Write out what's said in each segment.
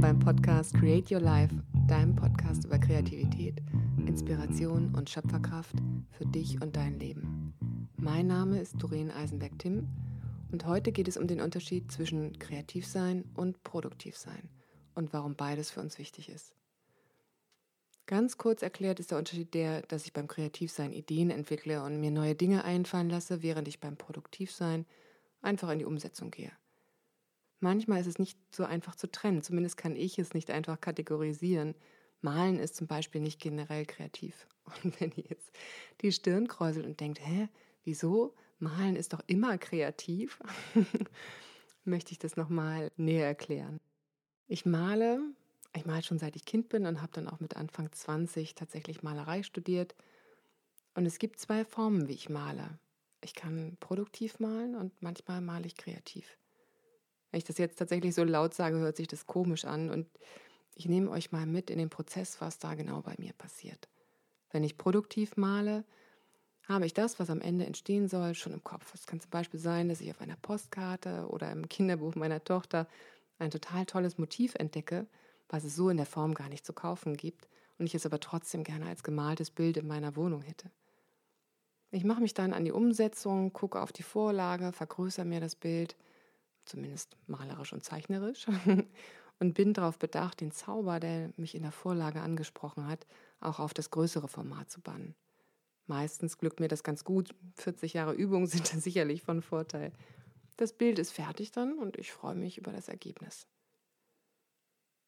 beim Podcast Create Your Life, deinem Podcast über Kreativität, Inspiration und Schöpferkraft für dich und dein Leben. Mein Name ist Doreen Eisenberg-Timm und heute geht es um den Unterschied zwischen kreativ sein und produktiv sein und warum beides für uns wichtig ist. Ganz kurz erklärt ist der Unterschied der, dass ich beim Kreativsein Ideen entwickle und mir neue Dinge einfallen lasse, während ich beim Produktivsein einfach in die Umsetzung gehe. Manchmal ist es nicht so einfach zu trennen, zumindest kann ich es nicht einfach kategorisieren. Malen ist zum Beispiel nicht generell kreativ. Und wenn ihr jetzt die Stirn kräuselt und denkt, hä, wieso? Malen ist doch immer kreativ, möchte ich das nochmal näher erklären. Ich male, ich male schon seit ich Kind bin und habe dann auch mit Anfang 20 tatsächlich Malerei studiert. Und es gibt zwei Formen, wie ich male. Ich kann produktiv malen und manchmal male ich kreativ. Wenn ich das jetzt tatsächlich so laut sage, hört sich das komisch an und ich nehme euch mal mit in den Prozess, was da genau bei mir passiert. Wenn ich produktiv male, habe ich das, was am Ende entstehen soll, schon im Kopf. Es kann zum Beispiel sein, dass ich auf einer Postkarte oder im Kinderbuch meiner Tochter ein total tolles Motiv entdecke, was es so in der Form gar nicht zu kaufen gibt und ich es aber trotzdem gerne als gemaltes Bild in meiner Wohnung hätte. Ich mache mich dann an die Umsetzung, gucke auf die Vorlage, vergrößere mir das Bild zumindest malerisch und zeichnerisch, und bin darauf bedacht, den Zauber, der mich in der Vorlage angesprochen hat, auch auf das größere Format zu bannen. Meistens glückt mir das ganz gut. 40 Jahre Übung sind da sicherlich von Vorteil. Das Bild ist fertig dann und ich freue mich über das Ergebnis.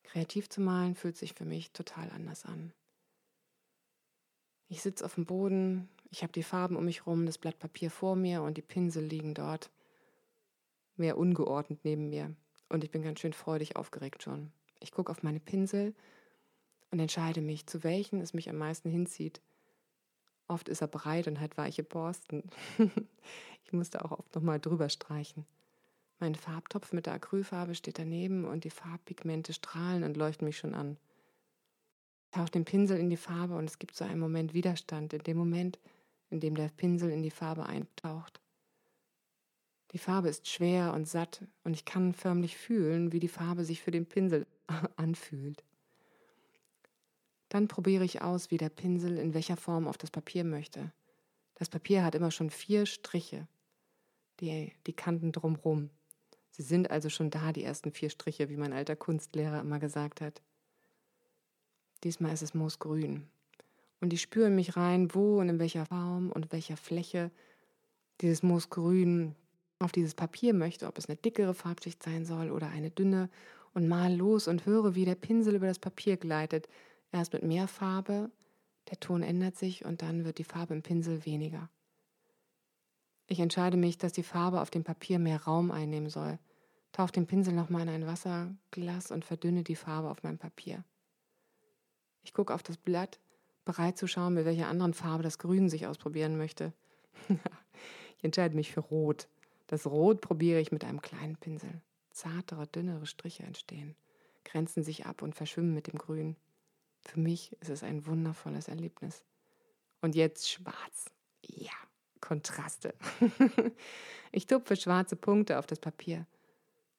Kreativ zu malen fühlt sich für mich total anders an. Ich sitze auf dem Boden, ich habe die Farben um mich herum, das Blatt Papier vor mir und die Pinsel liegen dort mehr ungeordnet neben mir. Und ich bin ganz schön freudig aufgeregt schon. Ich gucke auf meine Pinsel und entscheide mich, zu welchen es mich am meisten hinzieht. Oft ist er breit und hat weiche Borsten. ich musste auch oft nochmal drüber streichen. Mein Farbtopf mit der Acrylfarbe steht daneben und die Farbpigmente strahlen und leuchten mich schon an. Ich tauche den Pinsel in die Farbe und es gibt so einen Moment Widerstand, in dem Moment, in dem der Pinsel in die Farbe eintaucht. Die Farbe ist schwer und satt und ich kann förmlich fühlen, wie die Farbe sich für den Pinsel anfühlt. Dann probiere ich aus, wie der Pinsel in welcher Form auf das Papier möchte. Das Papier hat immer schon vier Striche, die, die Kanten drumrum. Sie sind also schon da, die ersten vier Striche, wie mein alter Kunstlehrer immer gesagt hat. Diesmal ist es moosgrün. Und ich spüre mich rein, wo und in welcher Form und welcher Fläche dieses Moosgrün auf dieses Papier möchte, ob es eine dickere Farbschicht sein soll oder eine dünne, und mal los und höre, wie der Pinsel über das Papier gleitet. Erst mit mehr Farbe, der Ton ändert sich und dann wird die Farbe im Pinsel weniger. Ich entscheide mich, dass die Farbe auf dem Papier mehr Raum einnehmen soll. Tauche den Pinsel nochmal in ein Wasserglas und verdünne die Farbe auf meinem Papier. Ich gucke auf das Blatt, bereit zu schauen, mit welcher anderen Farbe das Grün sich ausprobieren möchte. ich entscheide mich für Rot. Das Rot probiere ich mit einem kleinen Pinsel. Zartere, dünnere Striche entstehen, grenzen sich ab und verschwimmen mit dem Grün. Für mich ist es ein wundervolles Erlebnis. Und jetzt schwarz. Ja, Kontraste. ich tupfe schwarze Punkte auf das Papier.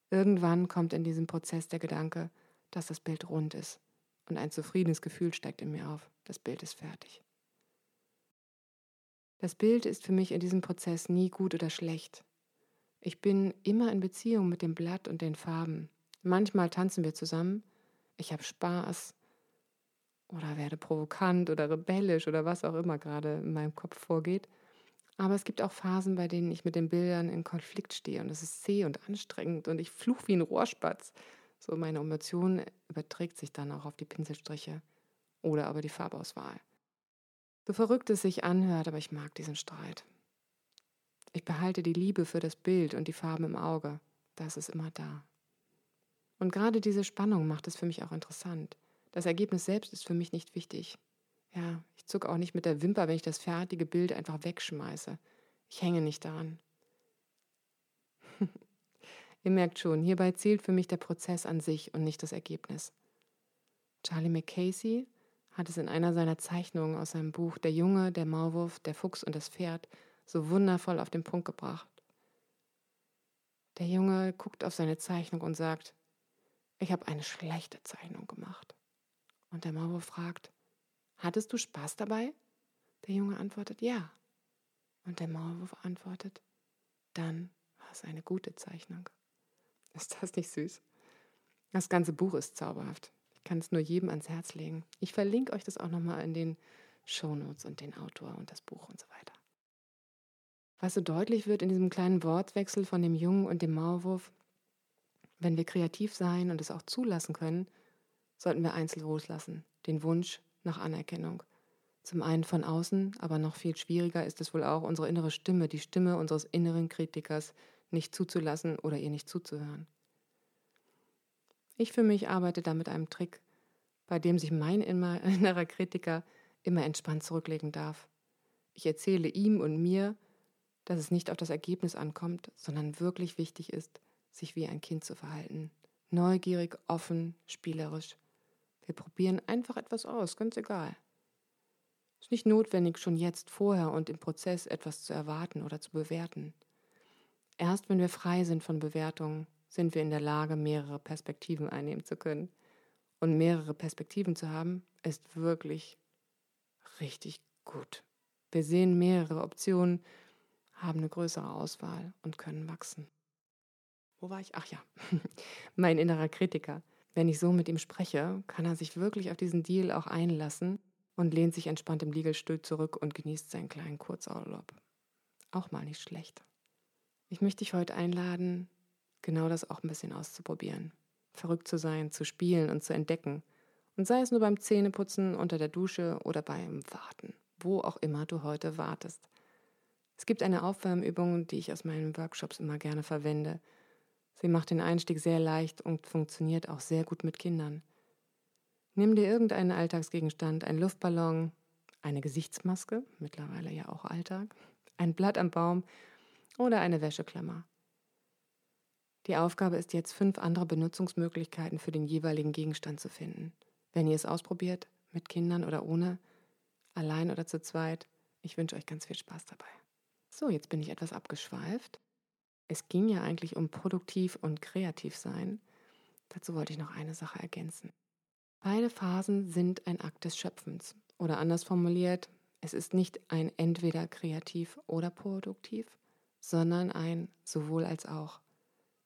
Irgendwann kommt in diesem Prozess der Gedanke, dass das Bild rund ist. Und ein zufriedenes Gefühl steigt in mir auf. Das Bild ist fertig. Das Bild ist für mich in diesem Prozess nie gut oder schlecht. Ich bin immer in Beziehung mit dem Blatt und den Farben. Manchmal tanzen wir zusammen. Ich habe Spaß oder werde provokant oder rebellisch oder was auch immer gerade in meinem Kopf vorgeht. Aber es gibt auch Phasen, bei denen ich mit den Bildern in Konflikt stehe und es ist zäh und anstrengend und ich fluch wie ein Rohrspatz. So meine Emotion überträgt sich dann auch auf die Pinselstriche oder aber die Farbauswahl. So verrückt es sich anhört, aber ich mag diesen Streit. Ich behalte die Liebe für das Bild und die Farben im Auge. Das ist immer da. Und gerade diese Spannung macht es für mich auch interessant. Das Ergebnis selbst ist für mich nicht wichtig. Ja, ich zucke auch nicht mit der Wimper, wenn ich das fertige Bild einfach wegschmeiße. Ich hänge nicht daran. Ihr merkt schon, hierbei zählt für mich der Prozess an sich und nicht das Ergebnis. Charlie McCasey hat es in einer seiner Zeichnungen aus seinem Buch Der Junge, der Maulwurf, der Fuchs und das Pferd so wundervoll auf den Punkt gebracht. Der Junge guckt auf seine Zeichnung und sagt, ich habe eine schlechte Zeichnung gemacht. Und der Maulwurf fragt, hattest du Spaß dabei? Der Junge antwortet, ja. Und der Maulwurf antwortet, dann war es eine gute Zeichnung. Ist das nicht süß? Das ganze Buch ist zauberhaft. Ich kann es nur jedem ans Herz legen. Ich verlinke euch das auch nochmal in den Shownotes und den Autor und das Buch und so weiter. Was so deutlich wird in diesem kleinen Wortwechsel von dem Jungen und dem Maulwurf, wenn wir kreativ sein und es auch zulassen können, sollten wir einzeln loslassen, den Wunsch nach Anerkennung. Zum einen von außen, aber noch viel schwieriger ist es wohl auch, unsere innere Stimme, die Stimme unseres inneren Kritikers nicht zuzulassen oder ihr nicht zuzuhören. Ich für mich arbeite da mit einem Trick, bei dem sich mein innerer Kritiker immer entspannt zurücklegen darf. Ich erzähle ihm und mir, dass es nicht auf das Ergebnis ankommt, sondern wirklich wichtig ist, sich wie ein Kind zu verhalten. Neugierig, offen, spielerisch. Wir probieren einfach etwas aus, ganz egal. Es ist nicht notwendig, schon jetzt, vorher und im Prozess etwas zu erwarten oder zu bewerten. Erst wenn wir frei sind von Bewertungen, sind wir in der Lage, mehrere Perspektiven einnehmen zu können. Und mehrere Perspektiven zu haben, ist wirklich richtig gut. Wir sehen mehrere Optionen, haben eine größere Auswahl und können wachsen. Wo war ich? Ach ja, mein innerer Kritiker. Wenn ich so mit ihm spreche, kann er sich wirklich auf diesen Deal auch einlassen und lehnt sich entspannt im Liegestuhl zurück und genießt seinen kleinen Kurzurlaub. Auch mal nicht schlecht. Ich möchte dich heute einladen, genau das auch ein bisschen auszuprobieren. Verrückt zu sein, zu spielen und zu entdecken. Und sei es nur beim Zähneputzen, unter der Dusche oder beim Warten, wo auch immer du heute wartest. Es gibt eine Aufwärmübung, die ich aus meinen Workshops immer gerne verwende. Sie macht den Einstieg sehr leicht und funktioniert auch sehr gut mit Kindern. Nimm dir irgendeinen Alltagsgegenstand, einen Luftballon, eine Gesichtsmaske, mittlerweile ja auch Alltag, ein Blatt am Baum oder eine Wäscheklammer. Die Aufgabe ist jetzt, fünf andere Benutzungsmöglichkeiten für den jeweiligen Gegenstand zu finden. Wenn ihr es ausprobiert, mit Kindern oder ohne, allein oder zu zweit, ich wünsche euch ganz viel Spaß dabei. So, jetzt bin ich etwas abgeschweift. Es ging ja eigentlich um produktiv und kreativ sein. Dazu wollte ich noch eine Sache ergänzen. Beide Phasen sind ein Akt des Schöpfens. Oder anders formuliert, es ist nicht ein entweder kreativ oder produktiv, sondern ein sowohl als auch.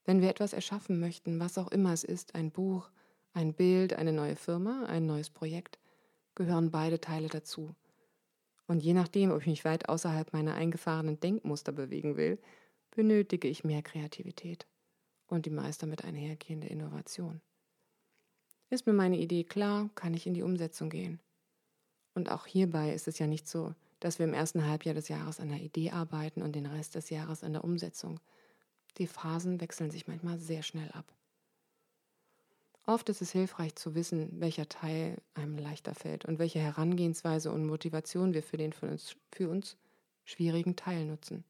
Wenn wir etwas erschaffen möchten, was auch immer es ist, ein Buch, ein Bild, eine neue Firma, ein neues Projekt, gehören beide Teile dazu. Und je nachdem, ob ich mich weit außerhalb meiner eingefahrenen Denkmuster bewegen will, benötige ich mehr Kreativität und die meist damit einhergehende Innovation. Ist mir meine Idee klar, kann ich in die Umsetzung gehen. Und auch hierbei ist es ja nicht so, dass wir im ersten Halbjahr des Jahres an der Idee arbeiten und den Rest des Jahres an der Umsetzung. Die Phasen wechseln sich manchmal sehr schnell ab. Oft ist es hilfreich zu wissen, welcher Teil einem leichter fällt und welche Herangehensweise und Motivation wir für den für uns, für uns schwierigen Teil nutzen.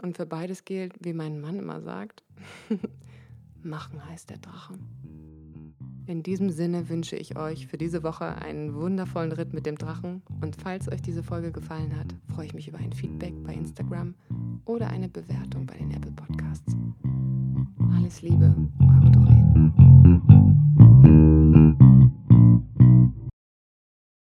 Und für beides gilt, wie mein Mann immer sagt, machen heißt der Drachen. In diesem Sinne wünsche ich euch für diese Woche einen wundervollen Ritt mit dem Drachen und falls euch diese Folge gefallen hat, freue ich mich über ein Feedback bei Instagram oder eine Bewertung bei den Apple Podcasts. Alles Liebe, eure Drachen.